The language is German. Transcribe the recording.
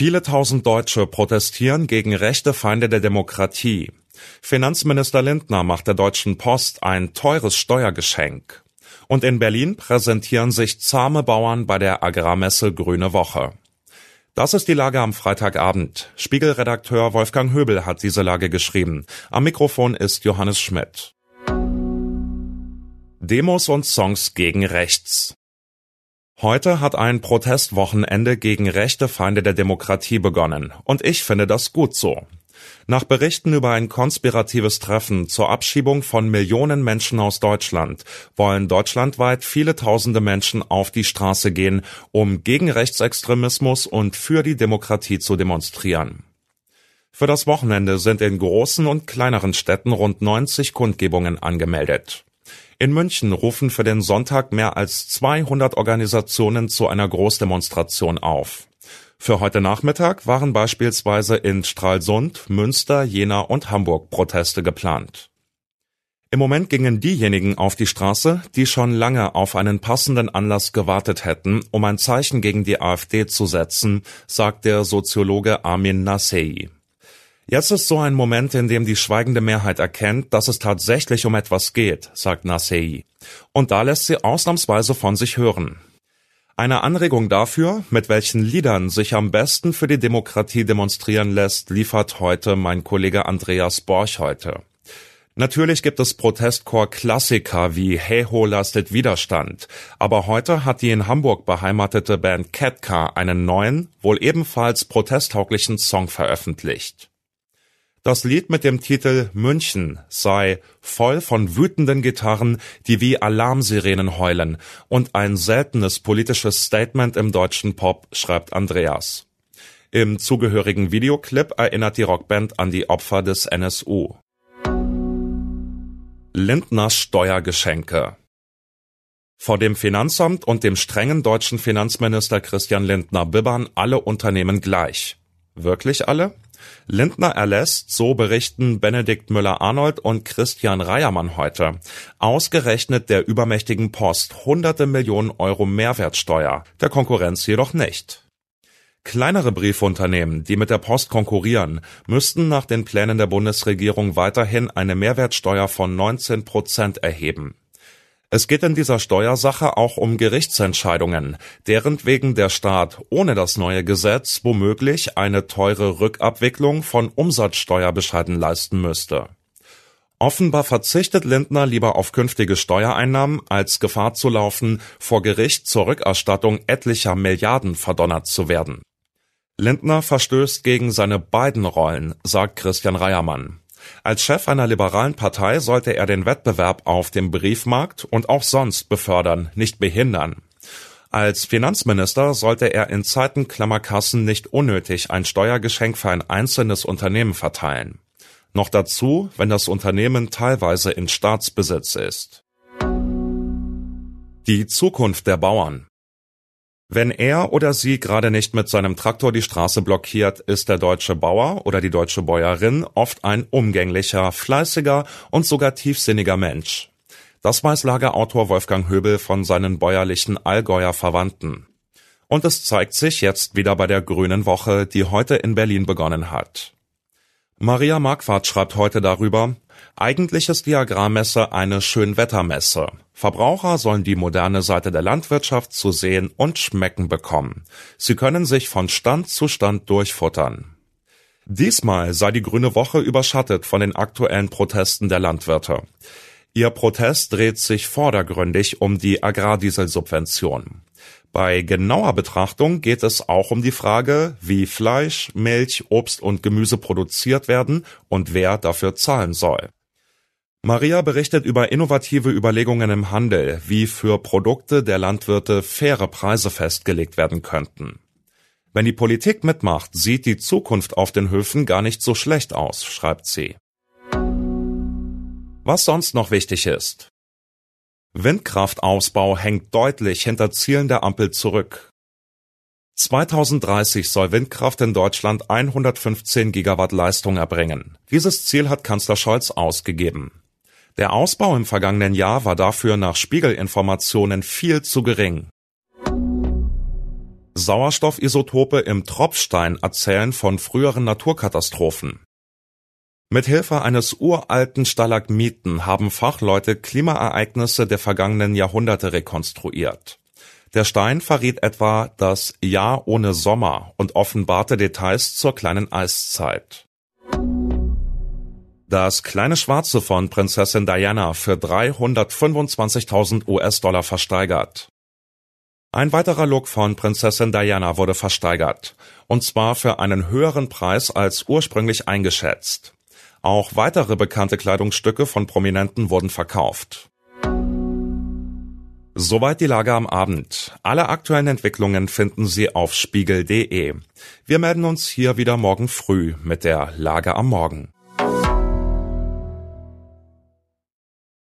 Viele tausend Deutsche protestieren gegen rechte Feinde der Demokratie. Finanzminister Lindner macht der Deutschen Post ein teures Steuergeschenk. Und in Berlin präsentieren sich zahme Bauern bei der Agrarmesse Grüne Woche. Das ist die Lage am Freitagabend. Spiegelredakteur Wolfgang Höbel hat diese Lage geschrieben. Am Mikrofon ist Johannes Schmidt. Demos und Songs gegen rechts. Heute hat ein Protestwochenende gegen rechte Feinde der Demokratie begonnen, und ich finde das gut so. Nach Berichten über ein konspiratives Treffen zur Abschiebung von Millionen Menschen aus Deutschland wollen deutschlandweit viele tausende Menschen auf die Straße gehen, um gegen Rechtsextremismus und für die Demokratie zu demonstrieren. Für das Wochenende sind in großen und kleineren Städten rund 90 Kundgebungen angemeldet. In München rufen für den Sonntag mehr als 200 Organisationen zu einer Großdemonstration auf. Für heute Nachmittag waren beispielsweise in Stralsund, Münster, Jena und Hamburg Proteste geplant. Im Moment gingen diejenigen auf die Straße, die schon lange auf einen passenden Anlass gewartet hätten, um ein Zeichen gegen die AfD zu setzen, sagt der Soziologe Armin Nassei. Jetzt ist so ein Moment, in dem die schweigende Mehrheit erkennt, dass es tatsächlich um etwas geht, sagt Nasei. Und da lässt sie ausnahmsweise von sich hören. Eine Anregung dafür, mit welchen Liedern sich am besten für die Demokratie demonstrieren lässt, liefert heute mein Kollege Andreas Borch heute. Natürlich gibt es Protestchor-Klassiker wie Hey Ho lastet Widerstand, aber heute hat die in Hamburg beheimatete Band Catcar einen neuen, wohl ebenfalls protesttauglichen Song veröffentlicht. Das Lied mit dem Titel München sei voll von wütenden Gitarren, die wie Alarmsirenen heulen und ein seltenes politisches Statement im deutschen Pop, schreibt Andreas. Im zugehörigen Videoclip erinnert die Rockband an die Opfer des NSU. Lindners Steuergeschenke vor dem Finanzamt und dem strengen deutschen Finanzminister Christian Lindner bibbern alle Unternehmen gleich. Wirklich alle? Lindner erlässt, so berichten Benedikt Müller-Arnold und Christian Reiermann heute, ausgerechnet der übermächtigen Post hunderte Millionen Euro Mehrwertsteuer, der Konkurrenz jedoch nicht. Kleinere Briefunternehmen, die mit der Post konkurrieren, müssten nach den Plänen der Bundesregierung weiterhin eine Mehrwertsteuer von 19 Prozent erheben. Es geht in dieser Steuersache auch um Gerichtsentscheidungen, deren wegen der Staat ohne das neue Gesetz womöglich eine teure Rückabwicklung von Umsatzsteuerbescheiden leisten müsste. Offenbar verzichtet Lindner lieber auf künftige Steuereinnahmen, als Gefahr zu laufen, vor Gericht zur Rückerstattung etlicher Milliarden verdonnert zu werden. Lindner verstößt gegen seine beiden Rollen, sagt Christian Reiermann. Als Chef einer liberalen Partei sollte er den Wettbewerb auf dem Briefmarkt und auch sonst befördern, nicht behindern. Als Finanzminister sollte er in Zeiten Klammerkassen nicht unnötig ein Steuergeschenk für ein einzelnes Unternehmen verteilen. Noch dazu, wenn das Unternehmen teilweise in Staatsbesitz ist. Die Zukunft der Bauern wenn er oder sie gerade nicht mit seinem Traktor die Straße blockiert, ist der deutsche Bauer oder die deutsche Bäuerin oft ein umgänglicher, fleißiger und sogar tiefsinniger Mensch. Das weiß Lagerautor Wolfgang Höbel von seinen bäuerlichen Allgäuer Verwandten. Und es zeigt sich jetzt wieder bei der Grünen Woche, die heute in Berlin begonnen hat. Maria Marquardt schreibt heute darüber, eigentlich ist die Agrarmesse eine Schönwettermesse. Verbraucher sollen die moderne Seite der Landwirtschaft zu sehen und schmecken bekommen. Sie können sich von Stand zu Stand durchfuttern. Diesmal sei die Grüne Woche überschattet von den aktuellen Protesten der Landwirte. Ihr Protest dreht sich vordergründig um die Agrardieselsubvention. Bei genauer Betrachtung geht es auch um die Frage, wie Fleisch, Milch, Obst und Gemüse produziert werden und wer dafür zahlen soll. Maria berichtet über innovative Überlegungen im Handel, wie für Produkte der Landwirte faire Preise festgelegt werden könnten. Wenn die Politik mitmacht, sieht die Zukunft auf den Höfen gar nicht so schlecht aus, schreibt sie. Was sonst noch wichtig ist. Windkraftausbau hängt deutlich hinter Zielen der Ampel zurück. 2030 soll Windkraft in Deutschland 115 Gigawatt Leistung erbringen. Dieses Ziel hat Kanzler Scholz ausgegeben. Der Ausbau im vergangenen Jahr war dafür nach Spiegelinformationen viel zu gering. Sauerstoffisotope im Tropfstein erzählen von früheren Naturkatastrophen. Mit Hilfe eines uralten Stalagmiten haben Fachleute Klimaereignisse der vergangenen Jahrhunderte rekonstruiert. Der Stein verriet etwa das Jahr ohne Sommer und offenbarte Details zur kleinen Eiszeit. Das kleine Schwarze von Prinzessin Diana für 325.000 US-Dollar versteigert. Ein weiterer Look von Prinzessin Diana wurde versteigert, und zwar für einen höheren Preis als ursprünglich eingeschätzt. Auch weitere bekannte Kleidungsstücke von Prominenten wurden verkauft. Soweit die Lage am Abend. Alle aktuellen Entwicklungen finden Sie auf spiegel.de. Wir melden uns hier wieder morgen früh mit der Lage am Morgen.